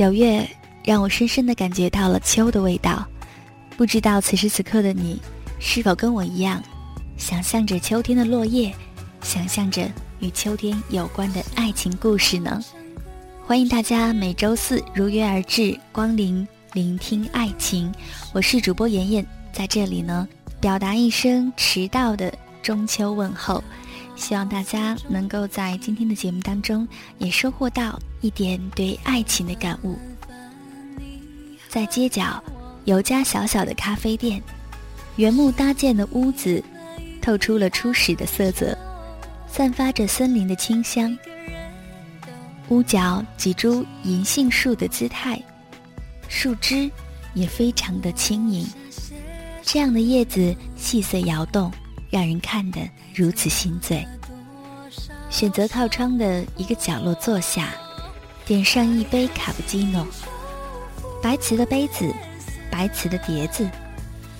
九月让我深深的感觉到了秋的味道，不知道此时此刻的你，是否跟我一样，想象着秋天的落叶，想象着与秋天有关的爱情故事呢？欢迎大家每周四如约而至，光临聆听爱情，我是主播妍妍，在这里呢，表达一声迟到的中秋问候。希望大家能够在今天的节目当中也收获到一点对爱情的感悟。在街角有家小小的咖啡店，原木搭建的屋子透出了初始的色泽，散发着森林的清香。屋角几株银杏树的姿态，树枝也非常的轻盈，这样的叶子细碎摇动。让人看得如此心醉。选择靠窗的一个角落坐下，点上一杯卡布奇诺。白瓷的杯子，白瓷的碟子，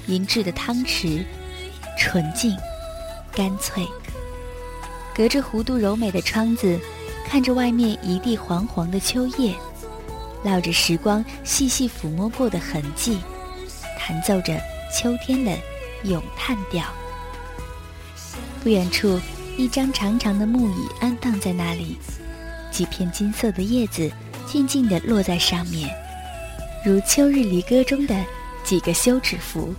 银质的汤匙，纯净，干脆。隔着弧度柔美的窗子，看着外面一地黄黄的秋叶，烙着时光细细抚摸过的痕迹，弹奏着秋天的咏叹调。不远处，一张长长的木椅安放在那里，几片金色的叶子静静地落在上面，如《秋日离歌》中的几个休止符。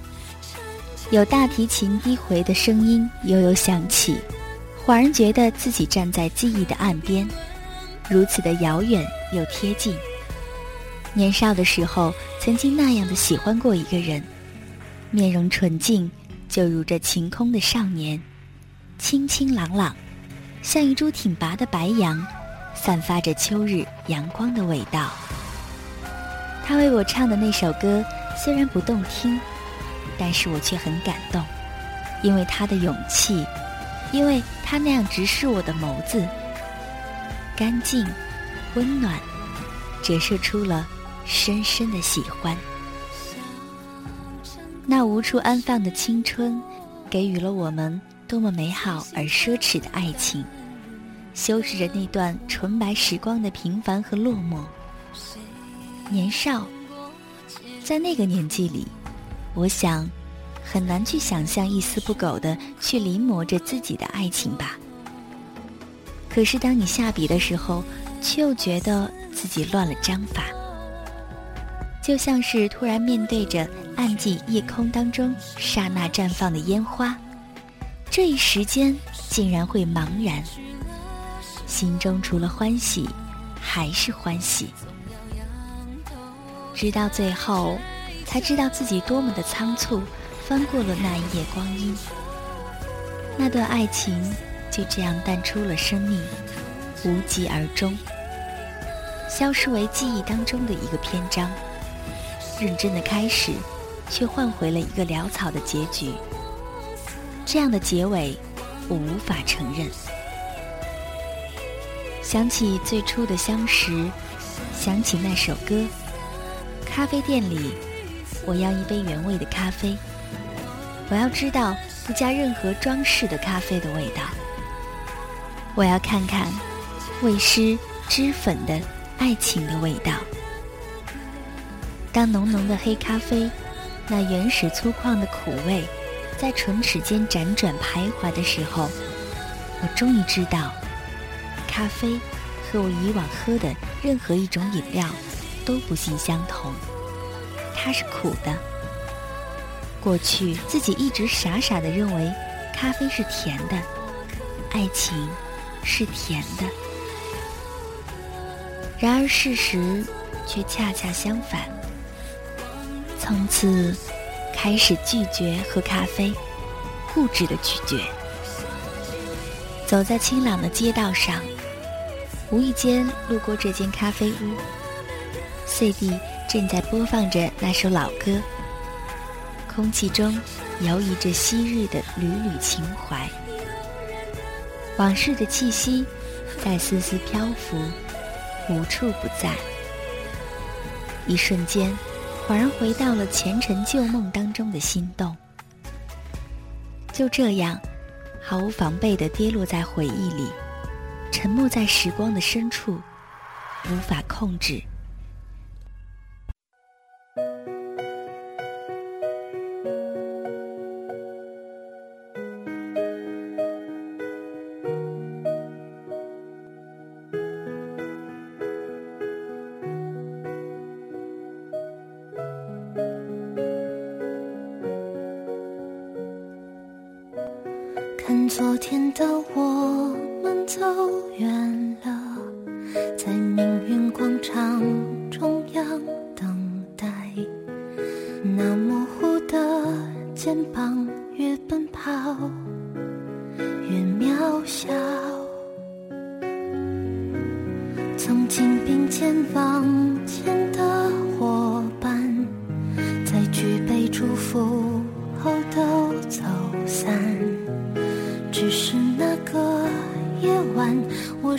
有大提琴低回的声音悠悠响起，恍然觉得自己站在记忆的岸边，如此的遥远又贴近。年少的时候，曾经那样的喜欢过一个人，面容纯净，就如这晴空的少年。清清朗朗，像一株挺拔的白杨，散发着秋日阳光的味道。他为我唱的那首歌虽然不动听，但是我却很感动，因为他的勇气，因为他那样直视我的眸子，干净、温暖，折射出了深深的喜欢。那无处安放的青春，给予了我们。多么美好而奢侈的爱情，修饰着那段纯白时光的平凡和落寞。年少，在那个年纪里，我想，很难去想象一丝不苟的去临摹着自己的爱情吧。可是当你下笔的时候，却又觉得自己乱了章法，就像是突然面对着暗寂夜空当中刹那绽放的烟花。这一时间竟然会茫然，心中除了欢喜，还是欢喜。直到最后，才知道自己多么的仓促，翻过了那一夜光阴。那段爱情就这样淡出了生命，无疾而终，消失为记忆当中的一个篇章。认真的开始，却换回了一个潦草的结局。这样的结尾，我无法承认。想起最初的相识，想起那首歌。咖啡店里，我要一杯原味的咖啡。我要知道不加任何装饰的咖啡的味道。我要看看未施脂粉的爱情的味道。当浓浓的黑咖啡，那原始粗犷的苦味。在唇齿间辗转徘徊的时候，我终于知道，咖啡和我以往喝的任何一种饮料都不尽相同。它是苦的。过去自己一直傻傻的认为咖啡是甜的，爱情是甜的。然而事实却恰恰相反。从此。开始拒绝喝咖啡，固执的拒绝。走在清朗的街道上，无意间路过这间咖啡屋，CD 正在播放着那首老歌，空气中游移着昔日的缕缕情怀，往事的气息在丝丝漂浮，无处不在。一瞬间，恍然回到了前尘旧梦当中的心动。就这样，毫无防备的跌落在回忆里，沉没在时光的深处，无法控制。的我们走远了，在命运广场中央等待。那模糊的肩膀，越奔跑越渺小。曾经并肩往前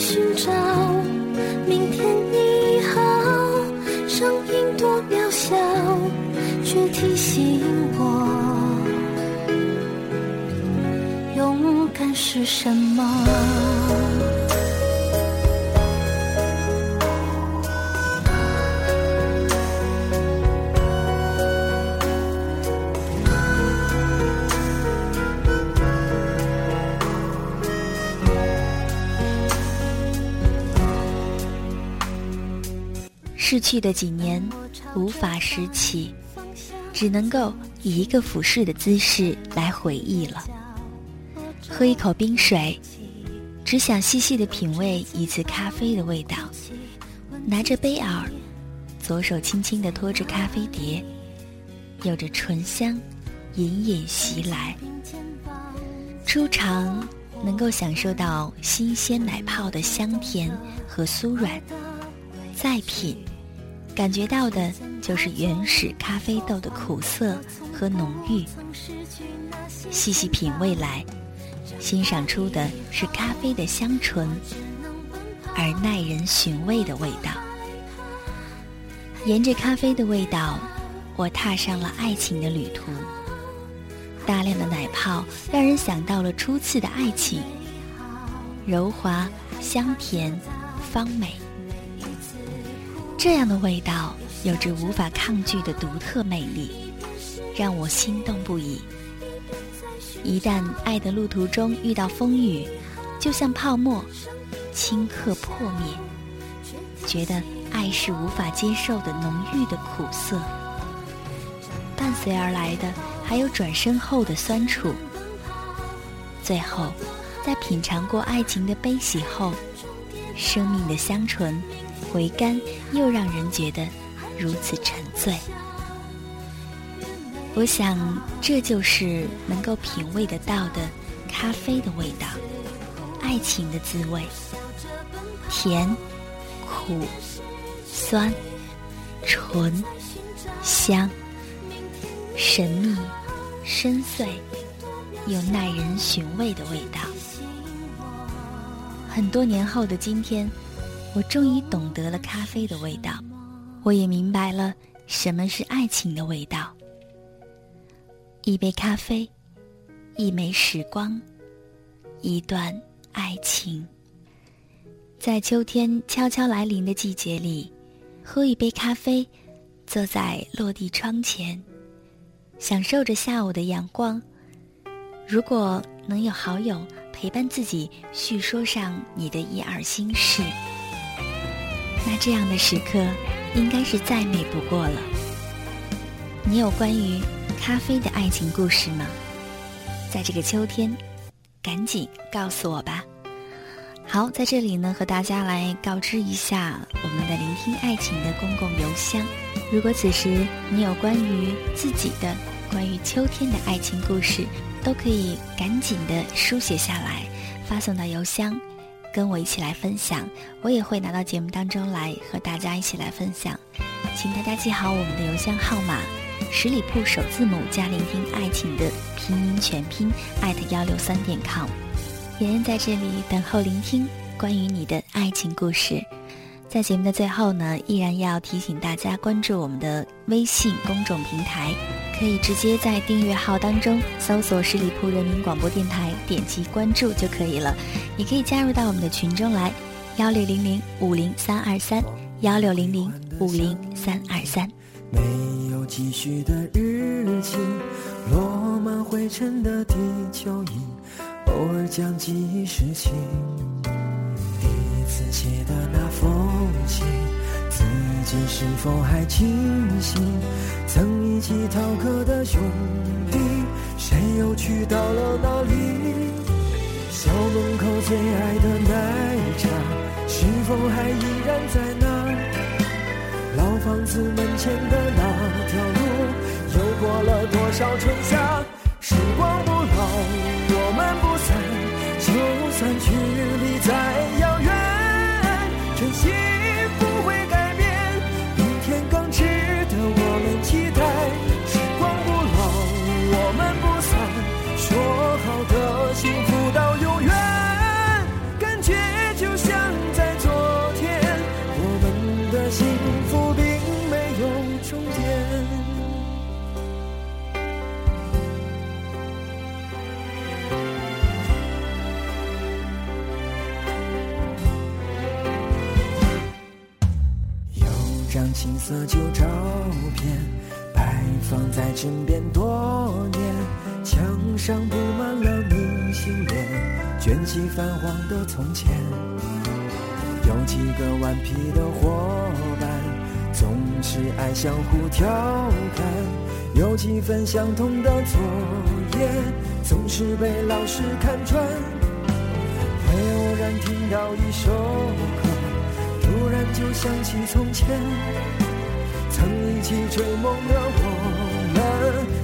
寻找。明天你好，声音多渺小，却提醒我，勇敢是什么。逝去的几年无法拾起，只能够以一个俯视的姿势来回忆了。喝一口冰水，只想细细的品味一次咖啡的味道。拿着杯耳，左手轻轻的托着咖啡碟，有着醇香隐隐袭来。初尝能够享受到新鲜奶泡的香甜和酥软，再品。感觉到的就是原始咖啡豆的苦涩和浓郁，细细品味来，欣赏出的是咖啡的香醇而耐人寻味的味道。沿着咖啡的味道，我踏上了爱情的旅途。大量的奶泡让人想到了初次的爱情，柔滑、香甜、芳美。这样的味道有着无法抗拒的独特魅力，让我心动不已。一旦爱的路途中遇到风雨，就像泡沫，顷刻破灭。觉得爱是无法接受的浓郁的苦涩，伴随而来的还有转身后的酸楚。最后，在品尝过爱情的悲喜后，生命的香醇。回甘又让人觉得如此沉醉，我想这就是能够品味得到的咖啡的味道，爱情的滋味，甜、苦、酸、醇、香，神秘、深邃又耐人寻味的味道。很多年后的今天。我终于懂得了咖啡的味道，我也明白了什么是爱情的味道。一杯咖啡，一枚时光，一段爱情。在秋天悄悄来临的季节里，喝一杯咖啡，坐在落地窗前，享受着下午的阳光，如果能有好友陪伴自己，叙说上你的一二心事，那这样的时刻应该是再美不过了。你有关于咖啡的爱情故事吗？在这个秋天，赶紧告诉我吧。好，在这里呢，和大家来告知一下我们的聆听爱情的公共邮箱。如果此时你有关于自己的、关于秋天的爱情故事，都可以赶紧的书写下来，发送到邮箱，跟我一起来分享。我也会拿到节目当中来和大家一起来分享。请大家记好我们的邮箱号码：十里铺首字母加聆听爱情的拼音全拼艾特幺六三点 com。妍妍在这里等候聆听关于你的爱情故事。在节目的最后呢，依然要提醒大家关注我们的微信公众平台，可以直接在订阅号当中搜索十里铺人民广播电台，点击关注就可以了。也可以加入到我们的群中来，幺六零零五零三二三，幺六零零五零三二三。没有继续的日记，落满灰尘的地球仪。偶尔将记忆拾起，第一次写的，是否还清醒？曾一起逃课的兄弟，谁又去到了哪里？校门口最爱的奶茶，是否还依然在那？老房子门前的那条路，又过了多少春夏？时光不老，我们不散，就算距离再遥青涩旧照片摆放在枕边多年，墙上布满了明信片，卷起泛黄的从前。有几个顽皮的伙伴，总是爱相互调侃；有几份相同的作业，总是被老师看穿。会偶然听到一首歌。突然就想起从前，曾一起追梦的我们，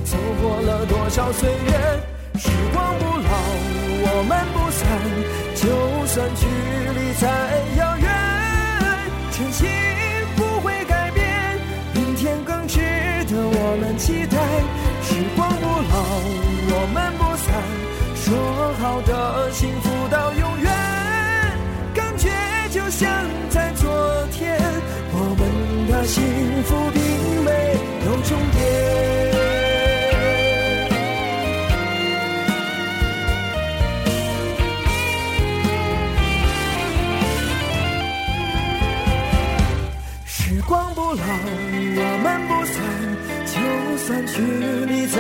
走过了多少岁月？时光不老，我们不散，就算距离再遥远，真心不会改变，明天更值得我们期待。时光不老，我们不散，说好的幸福到永远，感觉就像在。幸福并没有终点。时光不老，我们不散，就算距离再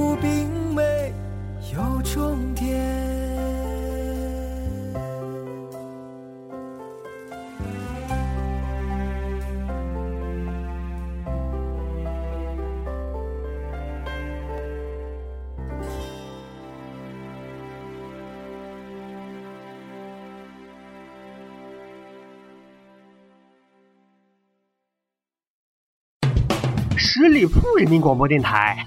幸福并没有终点。十里铺人民广播电台，